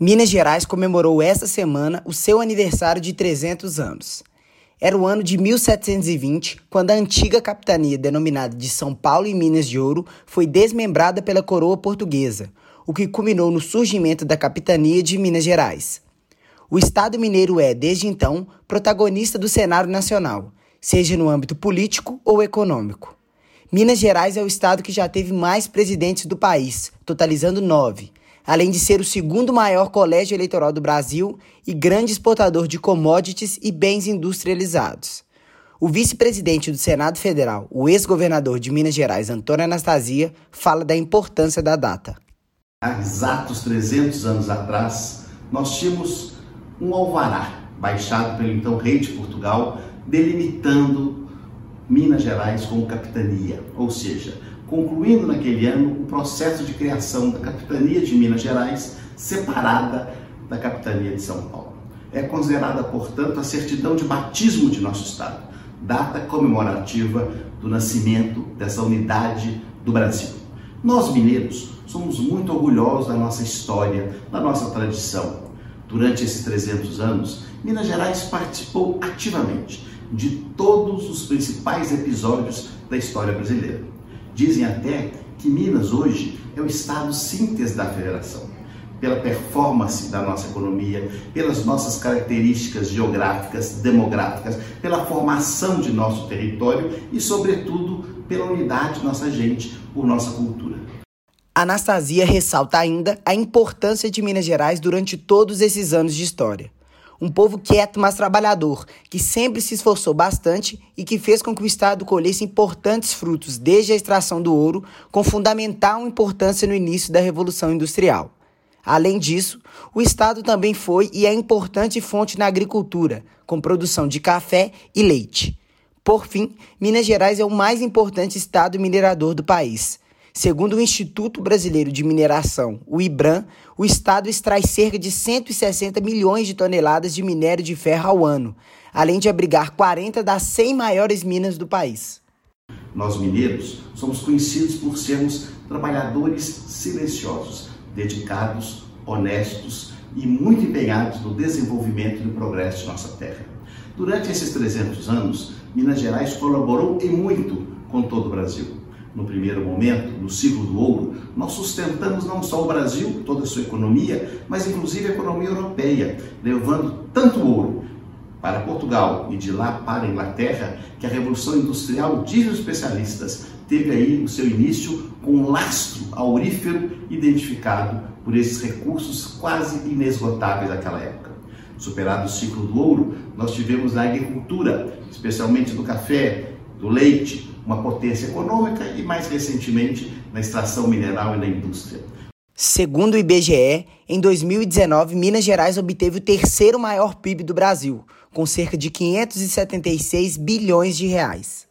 Minas Gerais comemorou esta semana o seu aniversário de 300 anos. Era o ano de 1720, quando a antiga capitania denominada de São Paulo e Minas de Ouro foi desmembrada pela coroa portuguesa, o que culminou no surgimento da capitania de Minas Gerais. O Estado mineiro é, desde então, protagonista do cenário nacional, seja no âmbito político ou econômico. Minas Gerais é o estado que já teve mais presidentes do país, totalizando nove, além de ser o segundo maior colégio eleitoral do Brasil e grande exportador de commodities e bens industrializados. O vice-presidente do Senado Federal, o ex-governador de Minas Gerais, Antônio Anastasia, fala da importância da data. Há exatos 300 anos atrás, nós tínhamos um alvará baixado pelo então rei de Portugal, delimitando Minas Gerais como capitania, ou seja, concluindo naquele ano o processo de criação da capitania de Minas Gerais, separada da capitania de São Paulo. É considerada, portanto, a certidão de batismo de nosso Estado, data comemorativa do nascimento dessa unidade do Brasil. Nós, mineiros, somos muito orgulhosos da nossa história, da nossa tradição. Durante esses 300 anos, Minas Gerais participou ativamente de todos os principais episódios da história brasileira Dizem até que Minas hoje é o estado síntese da federação, pela performance da nossa economia, pelas nossas características geográficas, demográficas, pela formação de nosso território e, sobretudo, pela unidade de nossa gente, por nossa cultura. Anastasia ressalta ainda a importância de Minas Gerais durante todos esses anos de história. Um povo quieto, mas trabalhador, que sempre se esforçou bastante e que fez com que o Estado colhesse importantes frutos desde a extração do ouro, com fundamental importância no início da Revolução Industrial. Além disso, o Estado também foi e é importante fonte na agricultura, com produção de café e leite. Por fim, Minas Gerais é o mais importante estado minerador do país. Segundo o Instituto Brasileiro de Mineração, o IBRAM, o estado extrai cerca de 160 milhões de toneladas de minério de ferro ao ano, além de abrigar 40 das 100 maiores minas do país. Nós mineiros somos conhecidos por sermos trabalhadores silenciosos, dedicados, honestos e muito empenhados no desenvolvimento e no progresso de nossa terra. Durante esses 300 anos, Minas Gerais colaborou e muito com todo o Brasil no primeiro momento, no ciclo do ouro, nós sustentamos não só o Brasil, toda a sua economia, mas inclusive a economia europeia, levando tanto ouro para Portugal e de lá para a Inglaterra, que a Revolução Industrial, dizem os especialistas, teve aí o seu início com um lastro aurífero identificado por esses recursos quase inesgotáveis daquela época. Superado o ciclo do ouro, nós tivemos na agricultura, especialmente do café, do leite, uma potência econômica e, mais recentemente, na extração mineral e na indústria. Segundo o IBGE, em 2019, Minas Gerais obteve o terceiro maior PIB do Brasil, com cerca de 576 bilhões de reais.